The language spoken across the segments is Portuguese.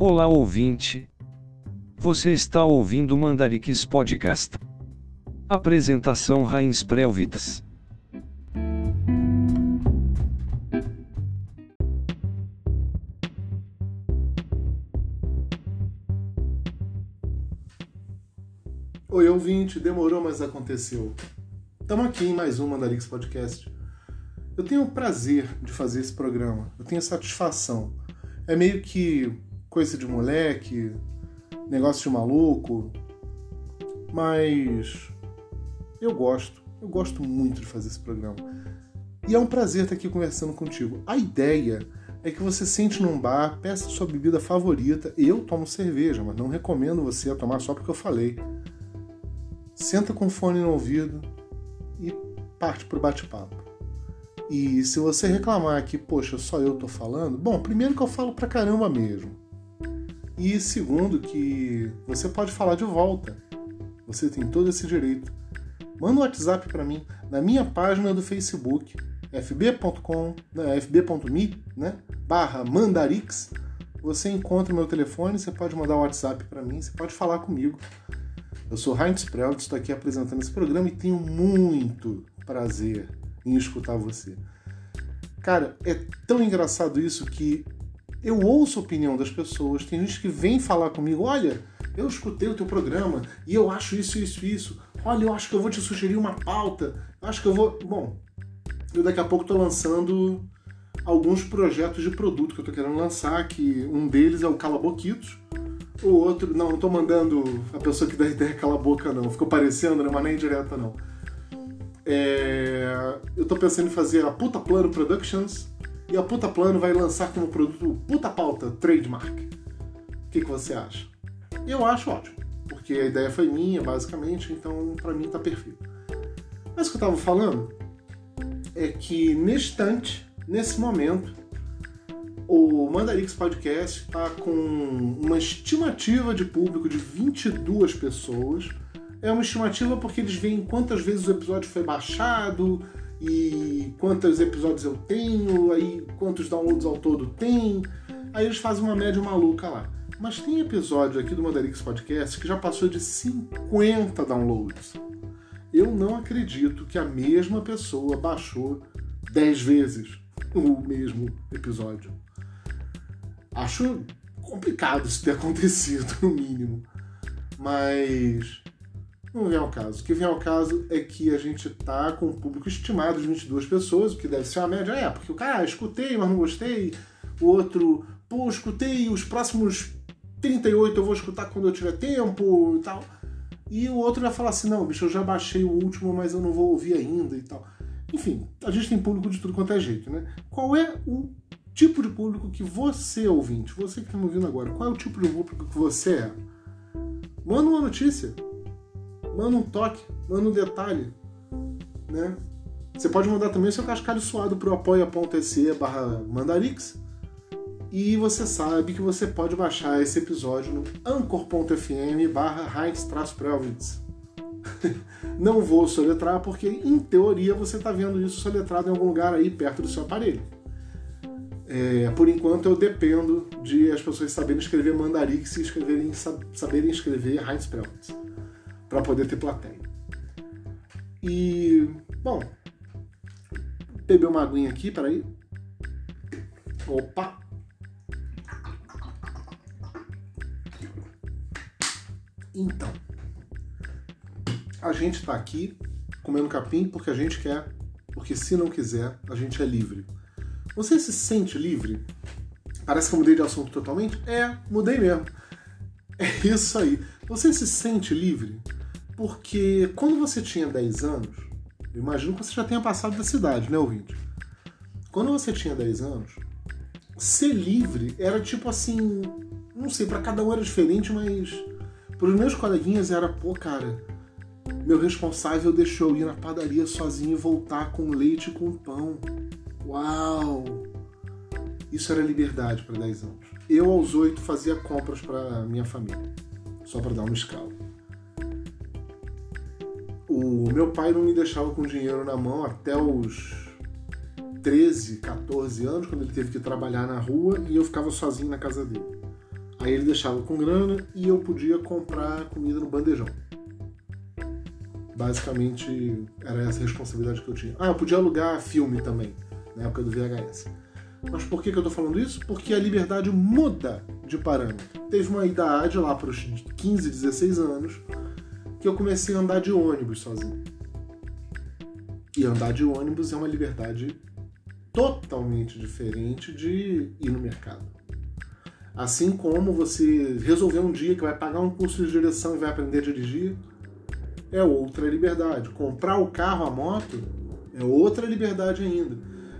Olá ouvinte. Você está ouvindo o Mandarix Podcast. Apresentação Rains Prelvitas. Oi ouvinte, demorou, mas aconteceu. Estamos aqui em mais um Mandarix Podcast. Eu tenho o prazer de fazer esse programa, eu tenho satisfação. É meio que coisa de moleque, negócio de maluco, mas eu gosto, eu gosto muito de fazer esse programa. E é um prazer estar aqui conversando contigo. A ideia é que você sente num bar, peça sua bebida favorita. Eu tomo cerveja, mas não recomendo você a tomar só porque eu falei. Senta com fone no ouvido e parte pro bate-papo. E se você reclamar que, poxa, só eu tô falando, bom, primeiro que eu falo pra caramba mesmo. E segundo que você pode falar de volta. Você tem todo esse direito. Manda um WhatsApp para mim na minha página do Facebook, fb.com, né, fb.me, né, barra mandarix. Você encontra meu telefone, você pode mandar um WhatsApp para mim, você pode falar comigo. Eu sou Heinz Prelt, estou aqui apresentando esse programa e tenho muito prazer em escutar você. Cara, é tão engraçado isso que eu ouço a opinião das pessoas. Tem gente que vem falar comigo: olha, eu escutei o teu programa e eu acho isso, isso, isso. Olha, eu acho que eu vou te sugerir uma pauta. Eu acho que eu vou. Bom, eu daqui a pouco estou lançando alguns projetos de produto que eu estou querendo lançar, que um deles é o Cala Boquitos. O outro, não, não estou mandando a pessoa que dá ideia cala a boca, não. Ficou parecendo, né? mas nem direta, não. É, eu estou pensando em fazer a Puta Plano Productions e a Puta Plano vai lançar como produto Puta Pauta Trademark. O que, que você acha? Eu acho ótimo, porque a ideia foi minha, basicamente, então para mim tá perfeito. Mas o que eu estava falando é que neste instante, nesse momento, o Mandarix Podcast está com uma estimativa de público de 22 pessoas. É uma estimativa porque eles veem quantas vezes o episódio foi baixado e quantos episódios eu tenho, aí quantos downloads ao todo tem. Aí eles fazem uma média maluca lá. Mas tem episódio aqui do Mandarix Podcast que já passou de 50 downloads. Eu não acredito que a mesma pessoa baixou 10 vezes o mesmo episódio. Acho complicado isso ter acontecido, no mínimo. Mas não vem ao caso. O que vem ao caso é que a gente tá com um público estimado de 22 pessoas, o que deve ser uma média. É, porque o cara, ah, escutei, mas não gostei. O outro, pô, escutei, os próximos 38 eu vou escutar quando eu tiver tempo e tal. E o outro vai falar assim: não, bicho, eu já baixei o último, mas eu não vou ouvir ainda e tal. Enfim, a gente tem público de tudo quanto é jeito, né? Qual é o tipo de público que você, ouvinte, você que está me ouvindo agora, qual é o tipo de público que você é? Manda uma notícia manda um toque, manda um detalhe, né? Você pode mandar também o seu cascalho suado para o apoia.se barra mandarix e você sabe que você pode baixar esse episódio no anchor.fm barra Heinz-Prelwitz. Não vou soletrar porque, em teoria, você está vendo isso soletrado em algum lugar aí perto do seu aparelho. É, por enquanto, eu dependo de as pessoas saberem escrever mandarix e escreverem, saberem escrever Heinz-Prelwitz para poder ter plateia. E, bom, beber uma aguinha aqui, peraí. Opa! Então, a gente está aqui comendo capim porque a gente quer, porque se não quiser, a gente é livre. Você se sente livre? Parece que eu mudei de assunto totalmente? É, mudei mesmo. É isso aí. Você se sente livre? Porque quando você tinha 10 anos, eu imagino que você já tenha passado da cidade, né, ouvinte? Quando você tinha 10 anos, ser livre era tipo assim. Não sei, para cada um era diferente, mas. Para os meus coleguinhas era, pô, cara, meu responsável deixou eu ir na padaria sozinho e voltar com leite e com pão. Uau! Isso era liberdade para 10 anos. Eu, aos 8, fazia compras para minha família, só para dar uma escala o meu pai não me deixava com dinheiro na mão até os 13, 14 anos, quando ele teve que trabalhar na rua e eu ficava sozinho na casa dele. Aí ele deixava com grana e eu podia comprar comida no bandejão. Basicamente era essa a responsabilidade que eu tinha. Ah, eu podia alugar filme também, na época do VHS. Mas por que, que eu tô falando isso? Porque a liberdade muda de parâmetro. Teve uma idade lá para os 15, 16 anos que eu comecei a andar de ônibus sozinho. E andar de ônibus é uma liberdade totalmente diferente de ir no mercado. Assim como você resolver um dia que vai pagar um curso de direção e vai aprender a dirigir, é outra liberdade. Comprar o carro, a moto, é outra liberdade ainda.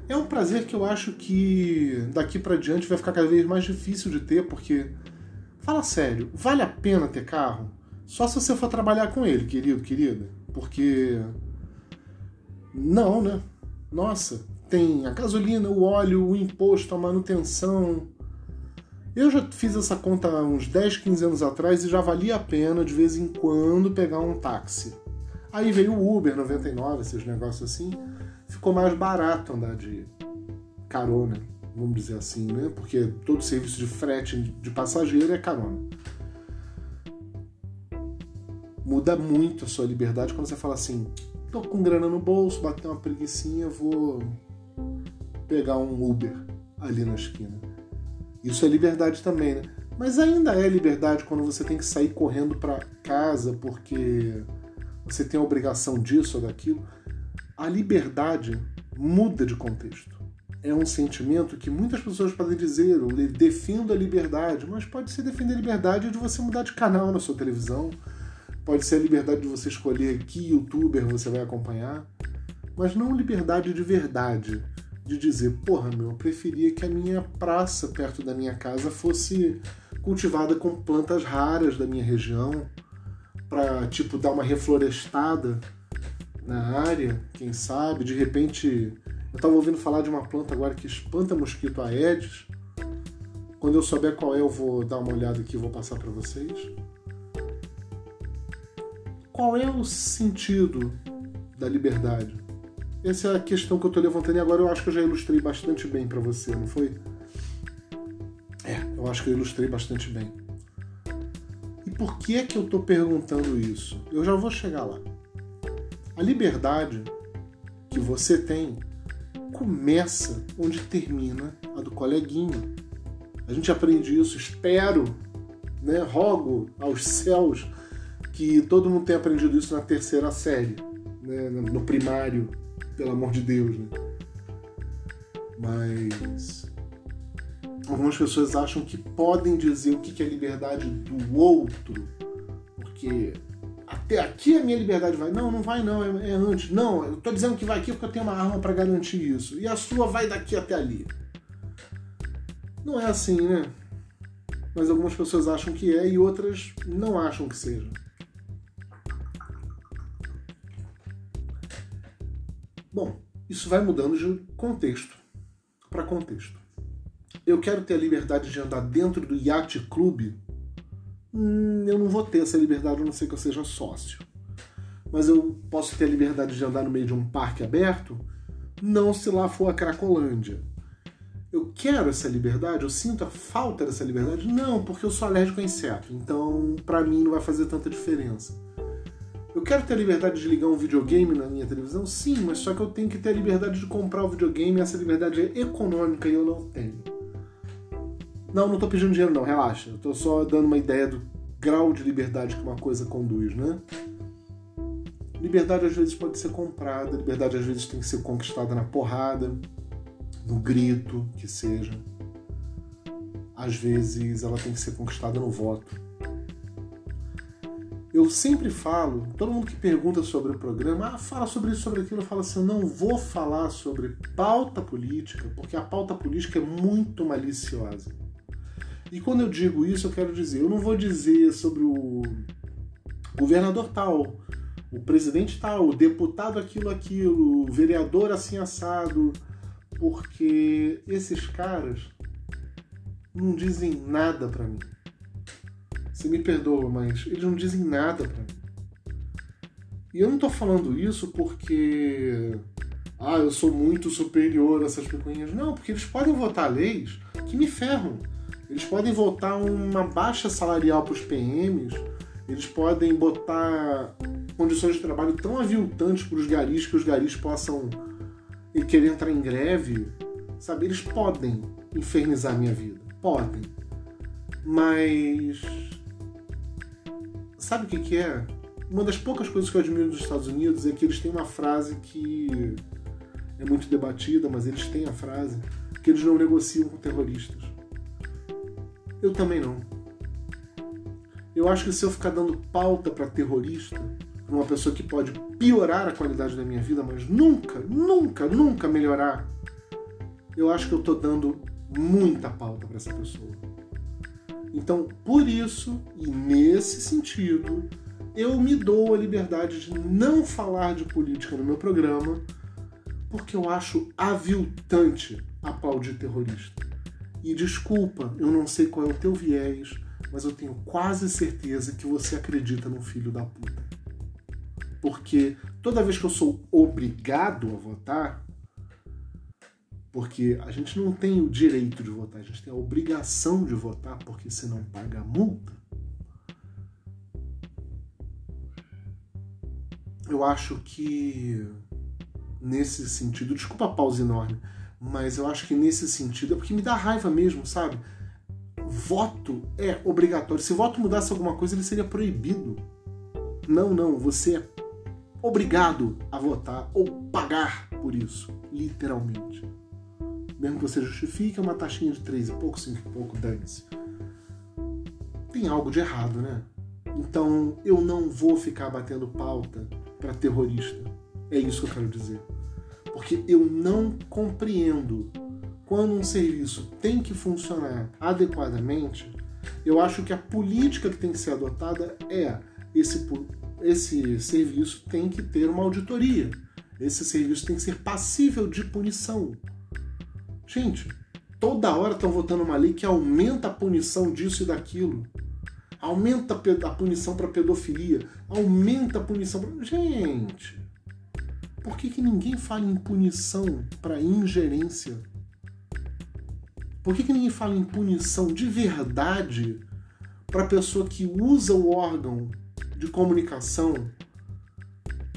É um prazer que eu acho que daqui para diante vai ficar cada vez mais difícil de ter, porque fala sério, vale a pena ter carro? Só se você for trabalhar com ele, querido, querida, porque não, né? Nossa, tem a gasolina, o óleo, o imposto, a manutenção. Eu já fiz essa conta uns 10, 15 anos atrás e já valia a pena de vez em quando pegar um táxi. Aí veio o Uber 99, esses negócios assim, ficou mais barato andar de carona, vamos dizer assim, né? Porque todo serviço de frete de passageiro é carona. Muda muito a sua liberdade quando você fala assim: tô com grana no bolso, bater uma preguiçinha, vou pegar um Uber ali na esquina. Isso é liberdade também, né? Mas ainda é liberdade quando você tem que sair correndo para casa porque você tem a obrigação disso ou daquilo. A liberdade muda de contexto. É um sentimento que muitas pessoas podem dizer, eu defendo a liberdade, mas pode ser defender a liberdade de você mudar de canal na sua televisão, pode ser a liberdade de você escolher que youtuber você vai acompanhar, mas não liberdade de verdade de dizer, porra, meu, eu preferia que a minha praça perto da minha casa fosse cultivada com plantas raras da minha região, para tipo dar uma reflorestada na área, quem sabe, de repente eu tava ouvindo falar de uma planta agora que espanta mosquito aedes. Quando eu souber qual é, eu vou dar uma olhada aqui e vou passar para vocês. Qual é o sentido da liberdade? Essa é a questão que eu estou levantando e agora eu acho que eu já ilustrei bastante bem para você, não foi? É, eu acho que eu ilustrei bastante bem. E por que é que eu estou perguntando isso? Eu já vou chegar lá. A liberdade que você tem começa onde termina a do coleguinha. A gente aprende isso, espero, né, rogo aos céus que todo mundo tenha aprendido isso na terceira série, né, no primário, pelo amor de Deus, né? Mas algumas pessoas acham que podem dizer o que é liberdade do outro, porque até aqui a minha liberdade vai. Não, não vai não, é, é antes. Não, eu tô dizendo que vai aqui porque eu tenho uma arma para garantir isso. E a sua vai daqui até ali. Não é assim, né? Mas algumas pessoas acham que é e outras não acham que seja. Bom, isso vai mudando de contexto para contexto. Eu quero ter a liberdade de andar dentro do Yacht Club. Hum, eu não vou ter essa liberdade a não ser que eu seja sócio. Mas eu posso ter a liberdade de andar no meio de um parque aberto? Não se lá for a Cracolândia. Eu quero essa liberdade? Eu sinto a falta dessa liberdade? Não, porque eu sou alérgico a inseto. Então, para mim, não vai fazer tanta diferença. Eu quero ter a liberdade de ligar um videogame na minha televisão? Sim, mas só que eu tenho que ter a liberdade de comprar o videogame e essa liberdade é econômica e eu não tenho. Não, não estou pedindo dinheiro não, relaxa. Eu estou só dando uma ideia do grau de liberdade que uma coisa conduz, né? Liberdade às vezes pode ser comprada, liberdade às vezes tem que ser conquistada na porrada, no grito, que seja. Às vezes ela tem que ser conquistada no voto. Eu sempre falo, todo mundo que pergunta sobre o programa, ah, fala sobre isso, sobre aquilo, eu falo assim, eu não vou falar sobre pauta política, porque a pauta política é muito maliciosa. E quando eu digo isso, eu quero dizer, eu não vou dizer sobre o governador tal, o presidente tal, o deputado aquilo, aquilo, o vereador assim assado, porque esses caras não dizem nada para mim. Você me perdoa, mas eles não dizem nada para mim. E eu não tô falando isso porque. Ah, eu sou muito superior a essas picuinhas. Não, porque eles podem votar leis que me ferram. Eles podem votar uma baixa salarial para os PMs, eles podem botar condições de trabalho tão aviltantes para os garis que os garis possam querer entrar em greve, sabe? Eles podem infernizar minha vida, podem. Mas sabe o que, que é? Uma das poucas coisas que eu admiro dos Estados Unidos é que eles têm uma frase que é muito debatida, mas eles têm a frase que eles não negociam com terroristas. Eu também não. Eu acho que se eu ficar dando pauta para terrorista, uma pessoa que pode piorar a qualidade da minha vida, mas nunca, nunca, nunca melhorar, eu acho que eu estou dando muita pauta para essa pessoa. Então, por isso e nesse sentido, eu me dou a liberdade de não falar de política no meu programa, porque eu acho aviltante aplaudir terrorista. E desculpa, eu não sei qual é o teu viés, mas eu tenho quase certeza que você acredita no filho da puta. Porque toda vez que eu sou obrigado a votar, porque a gente não tem o direito de votar, a gente tem a obrigação de votar, porque senão paga multa. Eu acho que nesse sentido, desculpa a pausa enorme, mas eu acho que nesse sentido é porque me dá raiva mesmo, sabe? Voto é obrigatório. Se voto mudasse alguma coisa, ele seria proibido. Não, não, você é obrigado a votar ou pagar por isso, literalmente. Mesmo que você justifique, é uma taxinha de 3 e pouco, 5 e pouco, dane-se. Tem algo de errado, né? Então eu não vou ficar batendo pauta para terrorista. É isso que eu quero dizer porque eu não compreendo quando um serviço tem que funcionar adequadamente. Eu acho que a política que tem que ser adotada é esse, esse serviço tem que ter uma auditoria. Esse serviço tem que ser passível de punição. Gente, toda hora estão votando uma lei que aumenta a punição disso e daquilo. Aumenta a punição para pedofilia. Aumenta a punição. Gente, por que, que ninguém fala em punição para ingerência? Por que, que ninguém fala em punição de verdade para a pessoa que usa o órgão de comunicação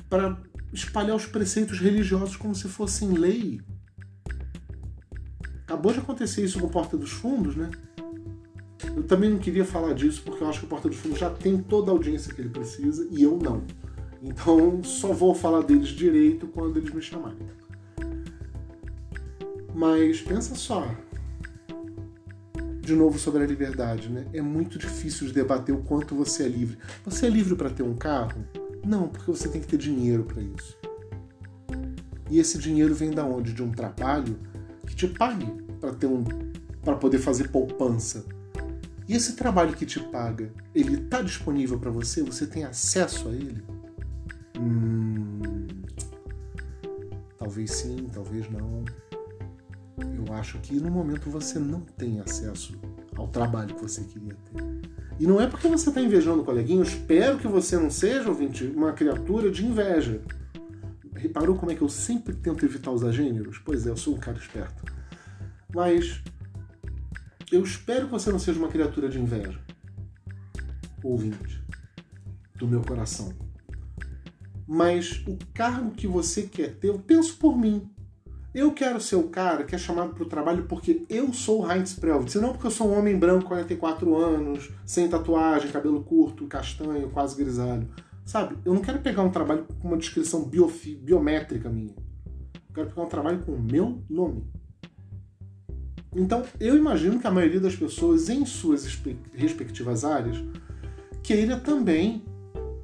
para espalhar os preceitos religiosos como se fossem lei? Acabou de acontecer isso com Porta dos Fundos, né? Eu também não queria falar disso porque eu acho que o Porta dos Fundos já tem toda a audiência que ele precisa e eu não. Então só vou falar deles direito quando eles me chamarem. Mas pensa só. De novo sobre a liberdade, né? É muito difícil de debater o quanto você é livre. Você é livre para ter um carro? Não, porque você tem que ter dinheiro para isso. E esse dinheiro vem da onde? De um trabalho te pague para ter um para poder fazer poupança. E esse trabalho que te paga, ele está disponível para você? Você tem acesso a ele? Hum, talvez sim, talvez não. Eu acho que no momento você não tem acesso ao trabalho que você queria ter. E não é porque você está invejando o coleguinha, eu espero que você não seja, ouvinte, uma criatura de inveja. Reparou como é que eu sempre tento evitar usar gêneros? Pois é, eu sou um cara esperto. Mas eu espero que você não seja uma criatura de inveja. Ouvinte, do meu coração mas o cargo que você quer ter, eu penso por mim. Eu quero ser o cara que é chamado para o trabalho porque eu sou o Heinz Prelvitz, não porque eu sou um homem branco, 44 anos, sem tatuagem, cabelo curto, castanho, quase grisalho. Sabe? Eu não quero pegar um trabalho com uma descrição biométrica minha. Eu quero pegar um trabalho com o meu nome. Então, eu imagino que a maioria das pessoas, em suas respectivas áreas, queira também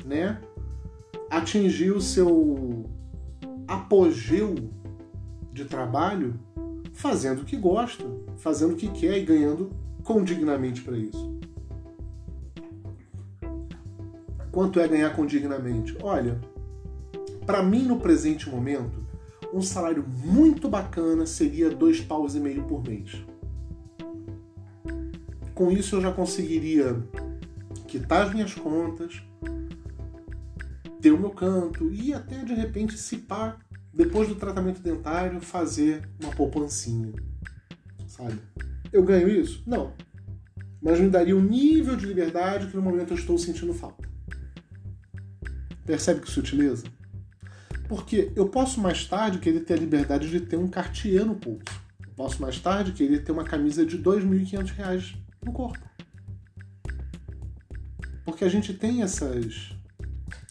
né, atingir o seu apogeu de trabalho fazendo o que gosta, fazendo o que quer e ganhando condignamente para isso. Quanto é ganhar condignamente? Olha, para mim no presente momento, um salário muito bacana seria dois paus e meio por mês. Com isso eu já conseguiria quitar as minhas contas, ter o meu canto e até de repente, se pá, depois do tratamento dentário, fazer uma poupancinha. Sabe? Eu ganho isso? Não. mas me daria um nível de liberdade que no momento eu estou sentindo falta. Percebe que sutileza? Porque eu posso mais tarde querer ter a liberdade de ter um Cartier no pulso. Eu posso mais tarde querer ter uma camisa de R$ 2.500 no corpo. Porque a gente tem essas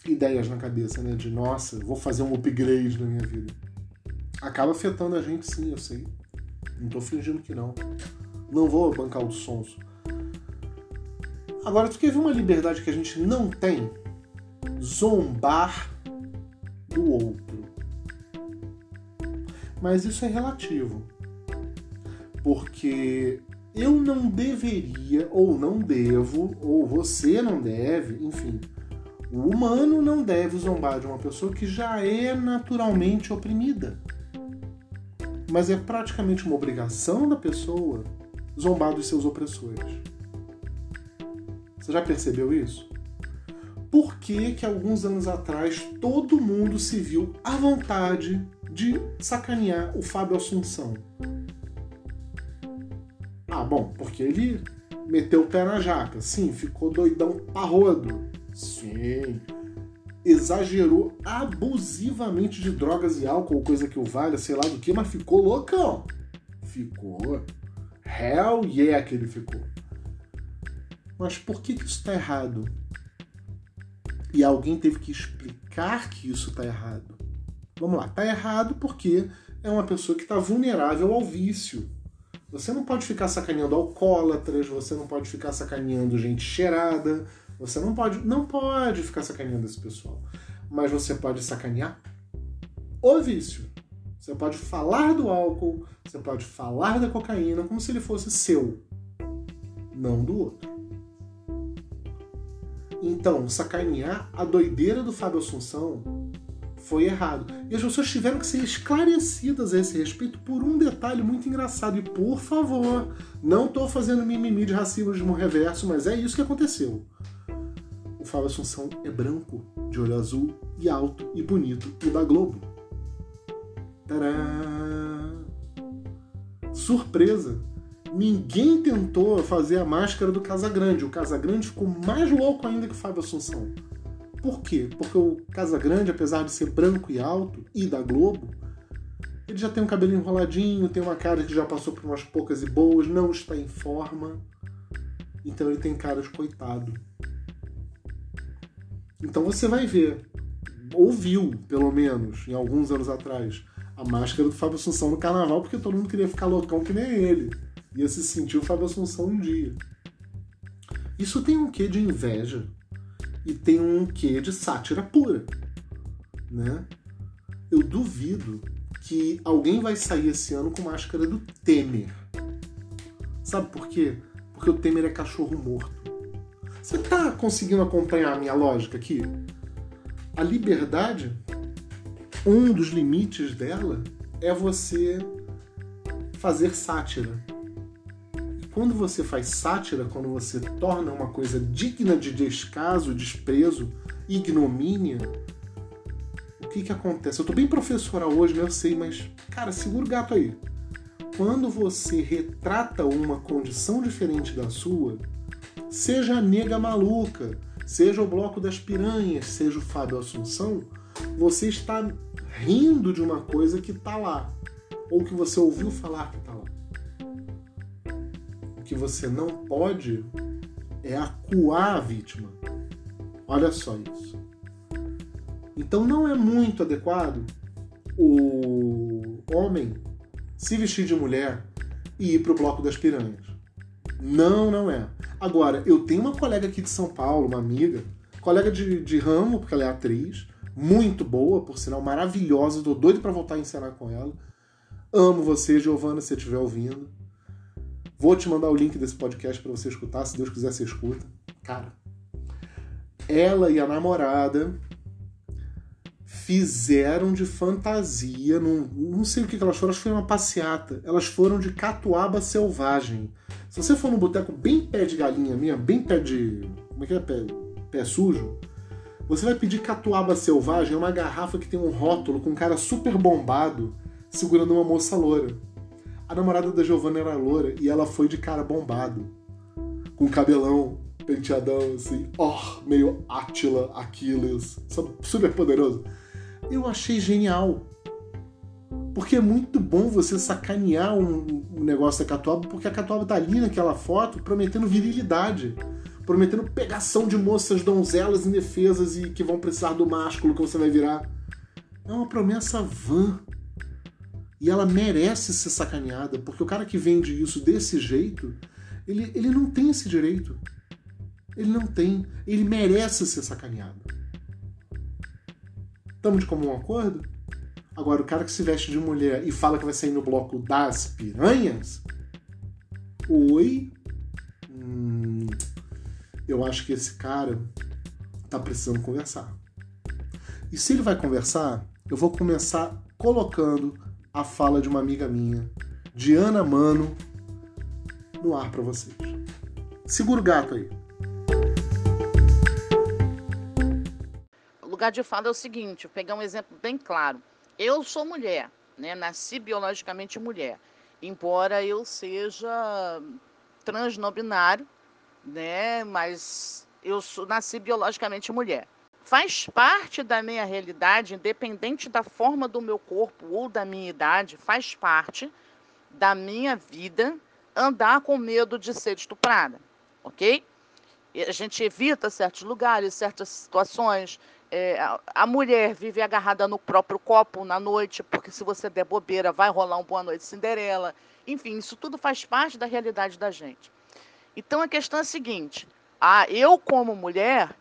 ideias na cabeça, né? De nossa, vou fazer um upgrade na minha vida. Acaba afetando a gente sim, eu sei. Não tô fingindo que não. Não vou bancar o sonso. Agora, tu quer ver uma liberdade que a gente não tem? Zombar do outro. Mas isso é relativo. Porque eu não deveria, ou não devo, ou você não deve, enfim. O humano não deve zombar de uma pessoa que já é naturalmente oprimida. Mas é praticamente uma obrigação da pessoa zombar dos seus opressores. Você já percebeu isso? Por que, que alguns anos atrás todo mundo se viu à vontade de sacanear o Fábio Assunção? Ah, bom, porque ele meteu o pé na jaca. Sim, ficou doidão parrodo. Sim. Exagerou abusivamente de drogas e álcool, coisa que o valha, sei lá do que, mas ficou loucão. Ficou. Hell yeah que ele ficou. Mas por que, que isso está errado? E alguém teve que explicar que isso está errado. Vamos lá, está errado porque é uma pessoa que está vulnerável ao vício. Você não pode ficar sacaneando alcoólatras, você não pode ficar sacaneando gente cheirada, você não pode, não pode ficar sacaneando esse pessoal. Mas você pode sacanear o vício. Você pode falar do álcool, você pode falar da cocaína como se ele fosse seu, não do outro. Então, sacanear a doideira do Fábio Assunção foi errado. E as pessoas tiveram que ser esclarecidas a esse respeito por um detalhe muito engraçado. E por favor, não estou fazendo mimimi de racismo reverso, mas é isso que aconteceu. O Fábio Assunção é branco, de olho azul e alto e bonito e da Globo. Tadã! Surpresa! Ninguém tentou fazer a máscara do Casagrande. O Casagrande ficou mais louco ainda que o Fábio Assunção. Por quê? Porque o Casagrande, apesar de ser branco e alto e da Globo, ele já tem um cabelo enroladinho, tem uma cara que já passou por umas poucas e boas, não está em forma. Então ele tem cara de coitado. Então você vai ver, ouviu, pelo menos, em alguns anos atrás, a máscara do Fábio Assunção no carnaval, porque todo mundo queria ficar loucão que nem ele. Ia se sentir o Fábio Assunção um dia. Isso tem um quê de inveja e tem um quê de sátira pura, né? Eu duvido que alguém vai sair esse ano com máscara do Temer. Sabe por quê? Porque o Temer é cachorro morto. Você tá conseguindo acompanhar a minha lógica aqui? A liberdade um dos limites dela é você fazer sátira. Quando você faz sátira, quando você torna uma coisa digna de descaso, desprezo, ignomínia, o que que acontece? Eu tô bem professoral hoje, né? eu sei, mas cara, segura o gato aí. Quando você retrata uma condição diferente da sua, seja a nega maluca, seja o bloco das piranhas, seja o Fábio Assunção, você está rindo de uma coisa que está lá, ou que você ouviu falar que que você não pode é acuar a vítima. Olha só isso. Então não é muito adequado o homem se vestir de mulher e ir para o bloco das piranhas. Não, não é. Agora, eu tenho uma colega aqui de São Paulo, uma amiga, colega de, de ramo, porque ela é atriz, muito boa, por sinal, maravilhosa. Tô doido para voltar a encenar com ela. Amo você, Giovana, se estiver ouvindo. Vou te mandar o link desse podcast para você escutar, se Deus quiser você escuta. Cara, ela e a namorada fizeram de fantasia, num, não sei o que elas foram, acho que foi uma passeata. Elas foram de catuaba selvagem. Se você for num boteco bem pé de galinha minha, bem pé de. Como é que é? Pé, pé sujo você vai pedir catuaba selvagem, é uma garrafa que tem um rótulo com um cara super bombado segurando uma moça loura. A namorada da Giovanna era loura e ela foi de cara bombado. com cabelão penteadão, assim, ó, oh, meio Átila, Aquiles, super poderoso. Eu achei genial. Porque é muito bom você sacanear um, um negócio da Catuaba, porque a Catuaba tá ali naquela foto prometendo virilidade, prometendo pegação de moças donzelas indefesas e que vão precisar do másculo que você vai virar. É uma promessa vã. E ela merece ser sacaneada, porque o cara que vende isso desse jeito, ele, ele não tem esse direito. Ele não tem. Ele merece ser sacaneado. Estamos de comum acordo? Agora, o cara que se veste de mulher e fala que vai sair no bloco das piranhas. Oi? Hum, eu acho que esse cara tá precisando conversar. E se ele vai conversar, eu vou começar colocando a fala de uma amiga minha, Diana Mano, no ar para vocês. Segura o gato aí. O lugar de fala é o seguinte, vou pegar um exemplo bem claro. Eu sou mulher, né? Nasci biologicamente mulher, embora eu seja transnobinário, né? Mas eu sou, nasci biologicamente mulher. Faz parte da minha realidade, independente da forma do meu corpo ou da minha idade, faz parte da minha vida andar com medo de ser estuprada, ok? E a gente evita certos lugares, certas situações, é, a mulher vive agarrada no próprio copo na noite, porque se você der bobeira, vai rolar um Boa Noite Cinderela. Enfim, isso tudo faz parte da realidade da gente. Então a questão é a seguinte: ah, eu, como mulher,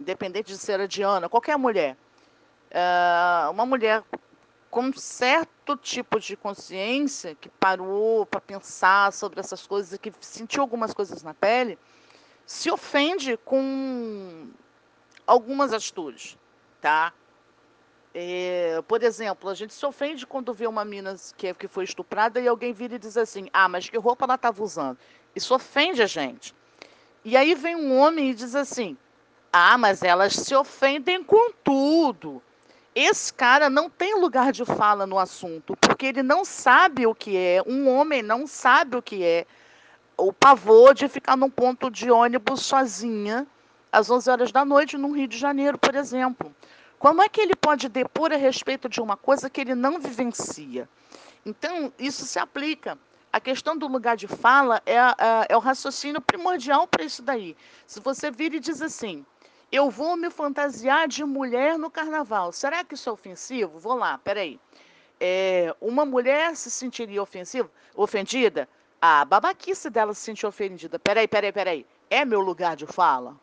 independente de ser a Diana, qualquer mulher, é, uma mulher com certo tipo de consciência, que parou para pensar sobre essas coisas, que sentiu algumas coisas na pele, se ofende com algumas atitudes, tá? É, por exemplo, a gente se ofende quando vê uma mina que, que foi estuprada e alguém vira e diz assim: Ah, mas que roupa ela estava usando? Isso ofende a gente. E aí vem um homem e diz assim: Ah, mas elas se ofendem com tudo. Esse cara não tem lugar de fala no assunto, porque ele não sabe o que é, um homem não sabe o que é o pavor de ficar num ponto de ônibus sozinha às 11 horas da noite no Rio de Janeiro, por exemplo. Como é que ele pode depor a respeito de uma coisa que ele não vivencia? Então, isso se aplica. A questão do lugar de fala é, é, é o raciocínio primordial para isso daí. Se você vira e diz assim, eu vou me fantasiar de mulher no carnaval, será que isso é ofensivo? Vou lá, peraí. É, uma mulher se sentiria ofensiva, ofendida? A babaquice dela se sentir ofendida. Peraí, peraí, peraí. É meu lugar de fala?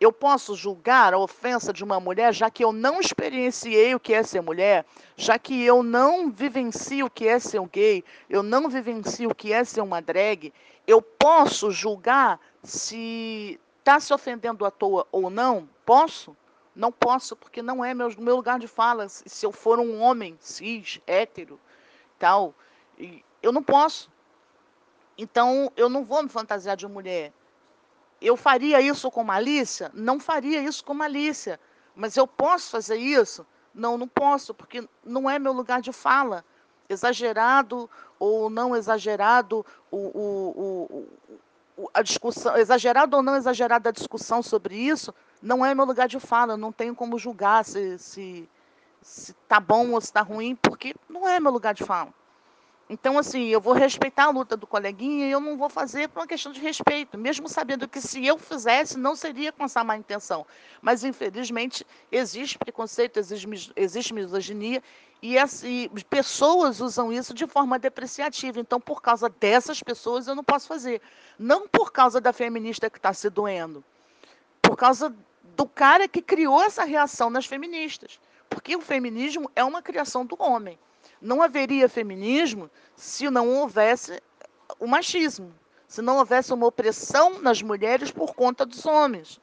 Eu posso julgar a ofensa de uma mulher, já que eu não experienciei o que é ser mulher, já que eu não vivencio o que é ser um gay, eu não vivencio o que é ser uma drag. Eu posso julgar se está se ofendendo à toa ou não? Posso? Não posso, porque não é meu, meu lugar de fala. Se eu for um homem cis, hétero, tal, eu não posso. Então, eu não vou me fantasiar de mulher. Eu faria isso com malícia? Não faria isso com malícia. Mas eu posso fazer isso? Não, não posso, porque não é meu lugar de fala. Exagerado ou não exagerado, o, o, o, a discussão, exagerado ou não exagerado a discussão sobre isso, não é meu lugar de fala. Não tenho como julgar se, se, se tá bom ou se tá ruim, porque não é meu lugar de fala. Então, assim, eu vou respeitar a luta do coleguinha e eu não vou fazer por uma questão de respeito, mesmo sabendo que se eu fizesse, não seria com essa má intenção. Mas, infelizmente, existe preconceito, existe, existe misoginia e, e pessoas usam isso de forma depreciativa. Então, por causa dessas pessoas, eu não posso fazer. Não por causa da feminista que está se doendo, por causa do cara que criou essa reação nas feministas. Porque o feminismo é uma criação do homem não haveria feminismo se não houvesse o machismo, se não houvesse uma opressão nas mulheres por conta dos homens.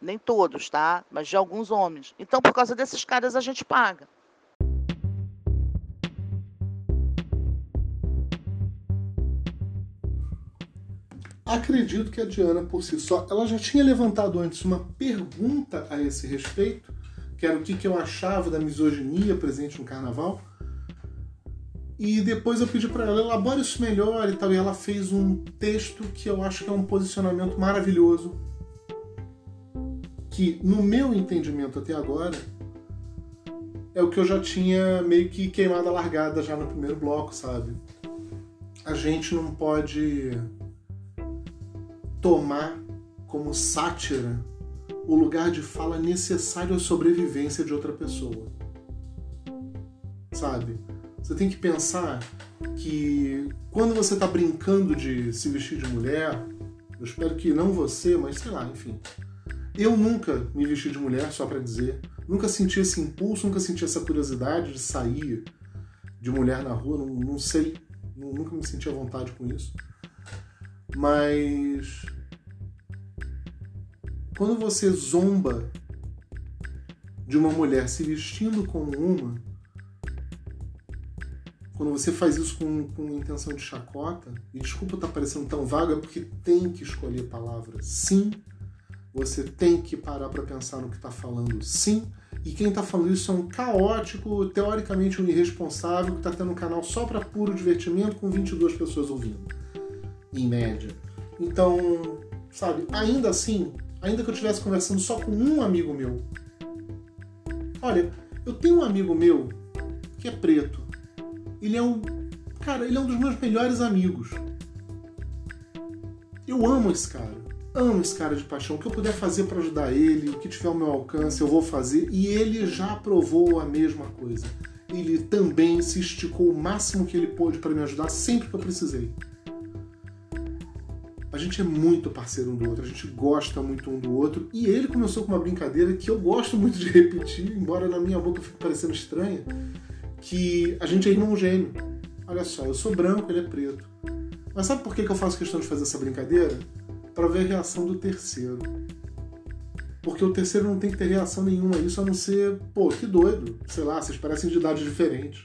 Nem todos, tá? Mas de alguns homens. Então, por causa desses caras, a gente paga. Acredito que a Diana, por si só, ela já tinha levantado antes uma pergunta a esse respeito, que era o que eu achava da misoginia presente no carnaval. E depois eu pedi para ela, elabore isso melhor e tal. E ela fez um texto que eu acho que é um posicionamento maravilhoso. Que, no meu entendimento até agora, é o que eu já tinha meio que queimado a largada já no primeiro bloco, sabe? A gente não pode tomar como sátira o lugar de fala necessário à sobrevivência de outra pessoa. Sabe? Você tem que pensar que quando você está brincando de se vestir de mulher, eu espero que não você, mas sei lá, enfim. Eu nunca me vesti de mulher, só para dizer. Nunca senti esse impulso, nunca senti essa curiosidade de sair de mulher na rua, não, não sei. Nunca me senti à vontade com isso. Mas. Quando você zomba de uma mulher se vestindo como uma, quando você faz isso com, com intenção de chacota, e desculpa estar tá parecendo tão vaga, porque tem que escolher palavras. Sim, você tem que parar para pensar no que está falando. Sim, e quem está falando isso é um caótico, teoricamente um irresponsável, que está tendo um canal só para puro divertimento com 22 pessoas ouvindo, em média. Então, sabe, ainda assim, ainda que eu estivesse conversando só com um amigo meu, olha, eu tenho um amigo meu que é preto ele é um. Cara, ele é um dos meus melhores amigos. Eu amo esse cara. Amo esse cara de paixão. O que eu puder fazer para ajudar ele, o que tiver ao meu alcance, eu vou fazer. E ele já provou a mesma coisa. Ele também se esticou o máximo que ele pôde para me ajudar sempre que eu precisei. A gente é muito parceiro um do outro, a gente gosta muito um do outro. E ele começou com uma brincadeira que eu gosto muito de repetir, embora na minha boca fique parecendo estranha que a gente é irmão gêmeo. Olha só, eu sou branco, ele é preto. Mas sabe por que eu faço questão de fazer essa brincadeira? Para ver a reação do terceiro. Porque o terceiro não tem que ter reação nenhuma a isso, a não ser, pô, que doido. Sei lá, vocês parecem de idade diferente.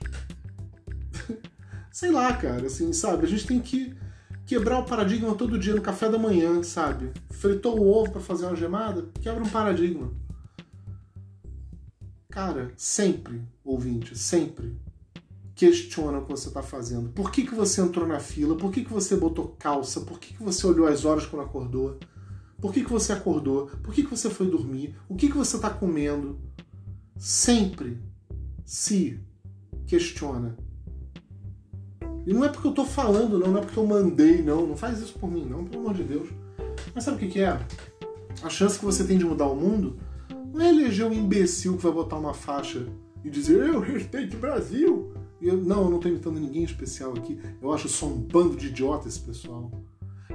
Sei lá, cara, assim, sabe? A gente tem que quebrar o paradigma todo dia no café da manhã, sabe? Fritou o ovo para fazer uma gemada, quebra um paradigma. Cara, sempre, ouvinte, sempre questiona o que você está fazendo. Por que, que você entrou na fila? Por que, que você botou calça? Por que, que você olhou as horas quando acordou? Por que, que você acordou? Por que, que você foi dormir? O que, que você está comendo? Sempre se questiona. E não é porque eu estou falando, não, não é porque eu mandei, não. Não faz isso por mim, não, pelo amor de Deus. Mas sabe o que, que é? A chance que você tem de mudar o mundo não é eleger um imbecil que vai botar uma faixa e dizer eu respeito o Brasil. Eu, não, eu não estou imitando ninguém especial aqui. Eu acho só um bando de idiota esse pessoal.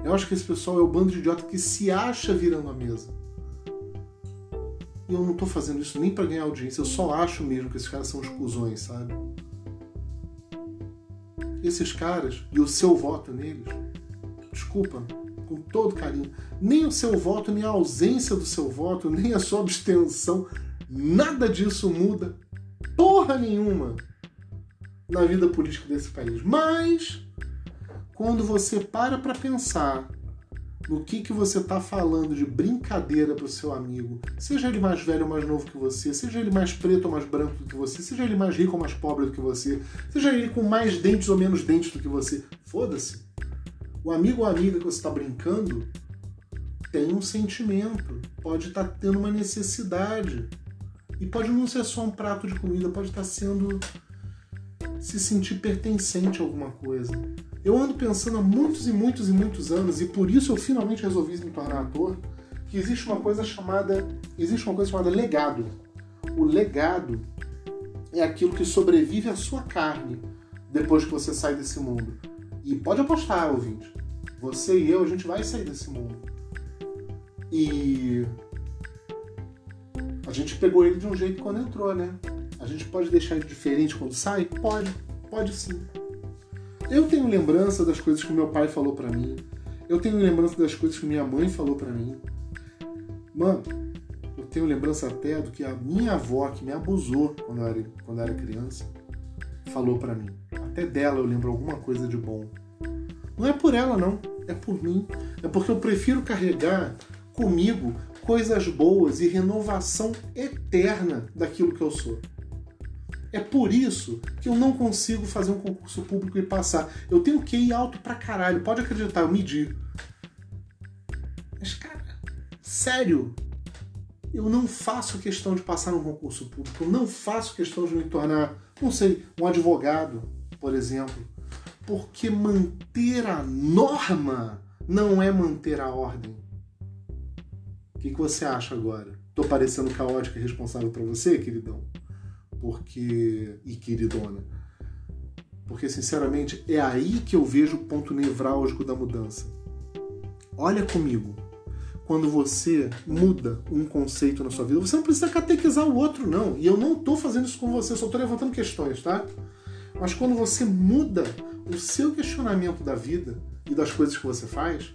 Eu acho que esse pessoal é o bando de idiota que se acha virando a mesa. E eu não estou fazendo isso nem para ganhar audiência, eu só acho mesmo que esses caras são os cuzões, sabe? Esses caras, e o seu voto neles, desculpa, com todo carinho. Nem o seu voto, nem a ausência do seu voto, nem a sua abstenção, nada disso muda porra nenhuma na vida política desse país. Mas quando você para para pensar no que, que você está falando de brincadeira para o seu amigo, seja ele mais velho ou mais novo que você, seja ele mais preto ou mais branco do que você, seja ele mais rico ou mais pobre do que você, seja ele com mais dentes ou menos dentes do que você, foda-se. O amigo ou amiga que você está brincando tem um sentimento, pode estar tá tendo uma necessidade. E pode não ser só um prato de comida, pode estar tá sendo se sentir pertencente a alguma coisa. Eu ando pensando há muitos e muitos e muitos anos, e por isso eu finalmente resolvi me tornar ator, que existe uma coisa chamada. Existe uma coisa chamada legado. O legado é aquilo que sobrevive à sua carne depois que você sai desse mundo. E pode apostar, ouvinte. Você e eu, a gente vai sair desse mundo. E a gente pegou ele de um jeito quando entrou, né? A gente pode deixar diferente quando sai? Pode, pode sim. Eu tenho lembrança das coisas que meu pai falou para mim. Eu tenho lembrança das coisas que minha mãe falou para mim. Mano, eu tenho lembrança até do que a minha avó, que me abusou quando eu era, quando eu era criança, falou para mim. Até dela eu lembro alguma coisa de bom. Não é por ela, não. É por mim. É porque eu prefiro carregar comigo coisas boas e renovação eterna daquilo que eu sou. É por isso que eu não consigo fazer um concurso público e passar. Eu tenho ir alto pra caralho, pode acreditar, eu medi. Mas, cara, sério, eu não faço questão de passar num concurso público, eu não faço questão de me tornar, não sei, um advogado, por exemplo, porque manter a norma não é manter a ordem. O que, que você acha agora? Tô parecendo caótico e responsável para você, queridão? Porque e queridona. Porque sinceramente é aí que eu vejo o ponto nevrálgico da mudança. Olha comigo. Quando você muda um conceito na sua vida, você não precisa catequizar o outro, não. E eu não estou fazendo isso com você, só estou levantando questões, tá? Mas quando você muda o seu questionamento da vida e das coisas que você faz,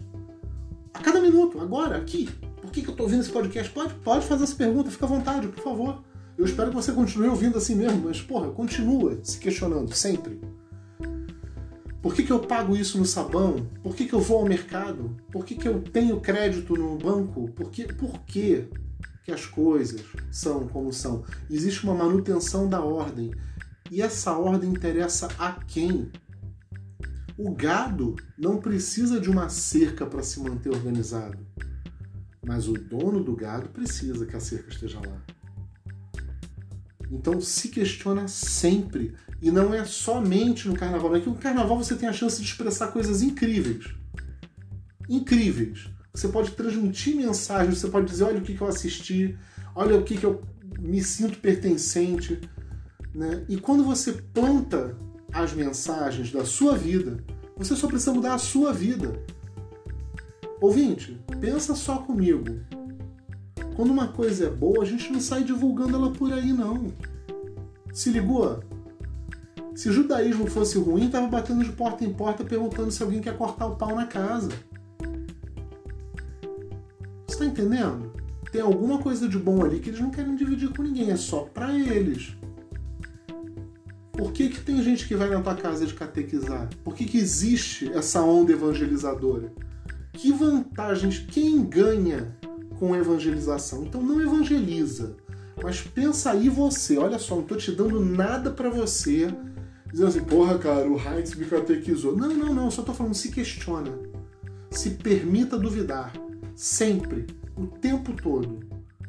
a cada minuto, agora, aqui, por que, que eu estou ouvindo esse podcast? Pode, pode fazer essa pergunta, fica à vontade, por favor. Eu espero que você continue ouvindo assim mesmo, mas porra, continua se questionando sempre. Por que, que eu pago isso no sabão? Por que, que eu vou ao mercado? Por que, que eu tenho crédito no banco? Por que, por que, que as coisas são como são? Existe uma manutenção da ordem. E essa ordem interessa a quem? O gado não precisa de uma cerca para se manter organizado. Mas o dono do gado precisa que a cerca esteja lá. Então se questiona sempre. E não é somente no carnaval. É que no carnaval você tem a chance de expressar coisas incríveis. Incríveis. Você pode transmitir mensagens, você pode dizer, olha o que, que eu assisti, olha o que, que eu me sinto pertencente. Né? E quando você planta as mensagens da sua vida, você só precisa mudar a sua vida. Ouvinte, pensa só comigo. Quando uma coisa é boa, a gente não sai divulgando ela por aí, não. Se ligou? Se o judaísmo fosse ruim, tava batendo de porta em porta perguntando se alguém quer cortar o pau na casa. Você tá entendendo? Tem alguma coisa de bom ali que eles não querem dividir com ninguém, é só para eles. Por que, que tem gente que vai na tua casa de catequizar? Por que, que existe essa onda evangelizadora? Que vantagens, quem ganha com evangelização. Então não evangeliza, mas pensa aí você. Olha só, não tô te dando nada para você. Dizendo assim, porra, cara, o Heinz me catequizou. Não, não, não, só tô falando, se questiona. Se permita duvidar. Sempre. O tempo todo.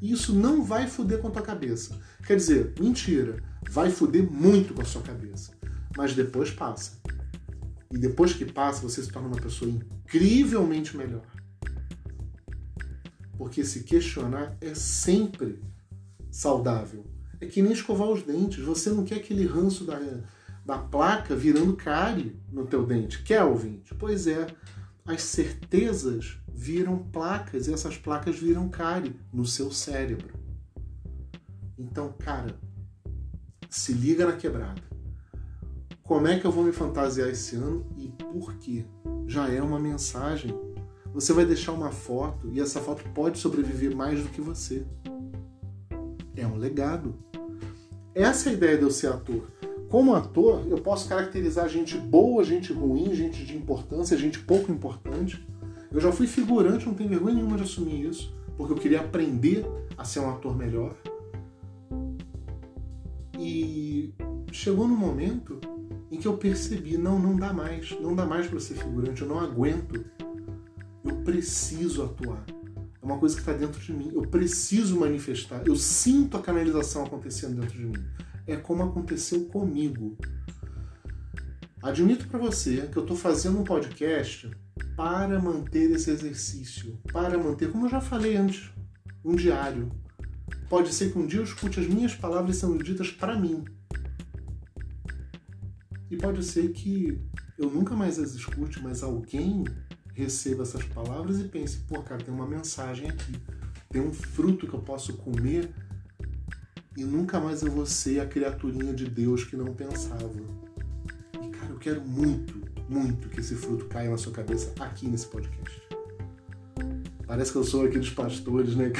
isso não vai foder com a tua cabeça. Quer dizer, mentira. Vai foder muito com a sua cabeça. Mas depois passa. E depois que passa, você se torna uma pessoa incrivelmente melhor. Porque se questionar é sempre saudável. É que nem escovar os dentes. Você não quer aquele ranço da, da placa virando cárie no teu dente. Quer, ouvinte? Pois é. As certezas viram placas e essas placas viram cárie no seu cérebro. Então, cara, se liga na quebrada. Como é que eu vou me fantasiar esse ano e por quê? Já é uma mensagem você vai deixar uma foto e essa foto pode sobreviver mais do que você. É um legado. Essa é a ideia de eu ser ator. Como ator, eu posso caracterizar gente boa, gente ruim, gente de importância, gente pouco importante. Eu já fui figurante, não tenho vergonha nenhuma de assumir isso, porque eu queria aprender a ser um ator melhor. E chegou no momento em que eu percebi, não, não dá mais, não dá mais para ser figurante, eu não aguento preciso atuar. É uma coisa que está dentro de mim. Eu preciso manifestar. Eu sinto a canalização acontecendo dentro de mim. É como aconteceu comigo. Admito para você que eu estou fazendo um podcast para manter esse exercício, para manter, como eu já falei antes, um diário. Pode ser que um dia eu escute as minhas palavras sendo ditas para mim. E pode ser que eu nunca mais as escute, mas alguém receba essas palavras e pense, pô, cara, tem uma mensagem aqui, tem um fruto que eu posso comer e nunca mais eu vou ser a criaturinha de Deus que não pensava. E, cara, eu quero muito, muito que esse fruto caia na sua cabeça aqui nesse podcast. Parece que eu sou aqui dos pastores, né?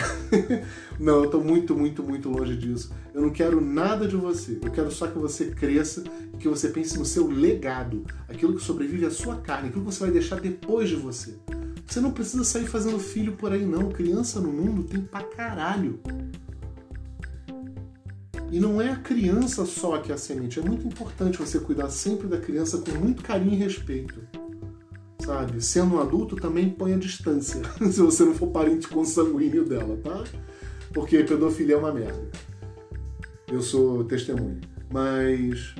não, eu tô muito, muito, muito longe disso. Eu não quero nada de você. Eu quero só que você cresça que você pense no seu legado, aquilo que sobrevive à sua carne, aquilo que você vai deixar depois de você. Você não precisa sair fazendo filho por aí, não. Criança no mundo tem pra caralho. E não é a criança só que é a semente. É muito importante você cuidar sempre da criança com muito carinho e respeito. Sabe? Sendo um adulto, também põe a distância. se você não for parente consanguíneo dela, tá? Porque pedofilia é uma merda. Eu sou testemunha. Mas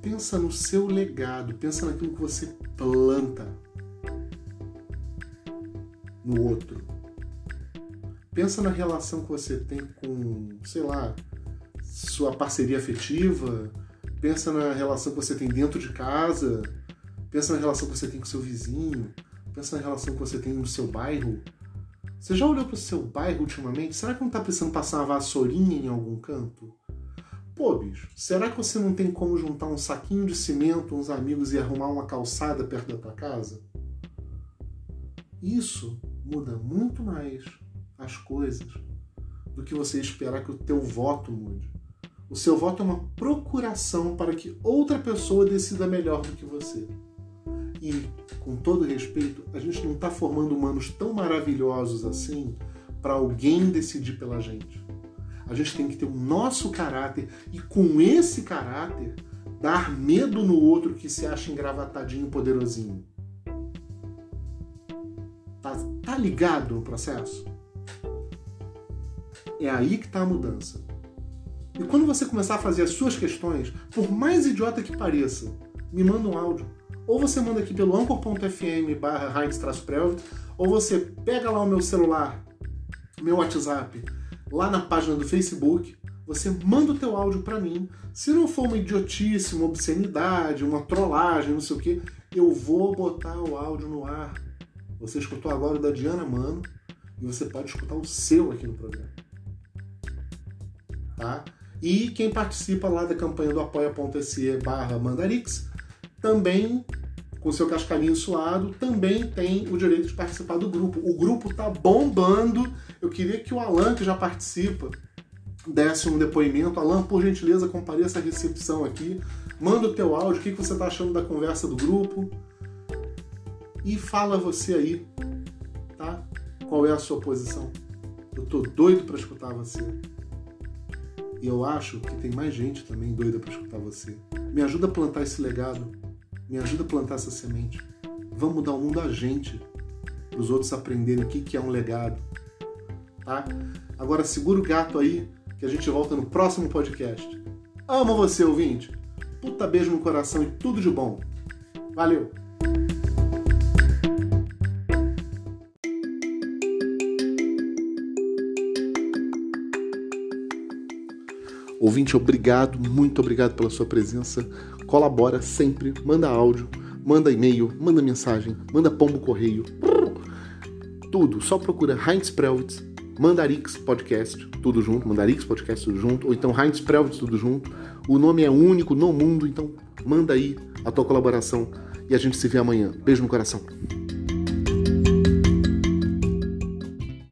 pensa no seu legado, pensa naquilo que você planta no outro. Pensa na relação que você tem com, sei lá, sua parceria afetiva, pensa na relação que você tem dentro de casa, pensa na relação que você tem com seu vizinho, pensa na relação que você tem no seu bairro. Você já olhou para o seu bairro ultimamente? Será que não está precisando passar uma vassourinha em algum canto? Pô, bicho, será que você não tem como juntar um saquinho de cimento, uns amigos e arrumar uma calçada perto da tua casa? Isso muda muito mais as coisas do que você esperar que o teu voto mude. O seu voto é uma procuração para que outra pessoa decida melhor do que você. E, com todo respeito, a gente não está formando humanos tão maravilhosos assim para alguém decidir pela gente. A gente tem que ter o nosso caráter e, com esse caráter, dar medo no outro que se acha engravatadinho poderosinho. Tá, tá ligado no processo? É aí que está a mudança. E quando você começar a fazer as suas questões, por mais idiota que pareça, me manda um áudio. Ou você manda aqui pelo anchor.fm barra ou você pega lá o meu celular, meu WhatsApp, lá na página do Facebook, você manda o teu áudio para mim. Se não for uma idiotice, uma obscenidade, uma trollagem, não sei o que, eu vou botar o áudio no ar. Você escutou agora o da Diana Mano e você pode escutar o seu aqui no programa. Tá? E quem participa lá da campanha do apoia.se barra Mandarix, também, com seu cascalhinho suado, também tem o direito de participar do grupo. O grupo tá bombando. Eu queria que o Alan, que já participa, desse um depoimento. Alan, por gentileza, compareça à recepção aqui. Manda o teu áudio, o que você está achando da conversa do grupo. E fala você aí, tá? Qual é a sua posição? Eu tô doido para escutar você. E eu acho que tem mais gente também doida para escutar você. Me ajuda a plantar esse legado. Me ajuda a plantar essa semente. Vamos mudar o mundo a gente. Para os outros aprenderem o que é um legado. Tá? Agora segura o gato aí, que a gente volta no próximo podcast. Amo você, ouvinte. Puta beijo no coração e tudo de bom. Valeu! Ouvinte, obrigado, muito obrigado pela sua presença. Colabora sempre, manda áudio, manda e-mail, manda mensagem, manda pombo correio. Tudo, só procura Heinz Prelwitz, Mandarix Podcast, tudo junto, Mandarix Podcast tudo junto, ou então Heinz Prelwitz tudo junto. O nome é único no mundo, então manda aí a tua colaboração e a gente se vê amanhã. Beijo no coração.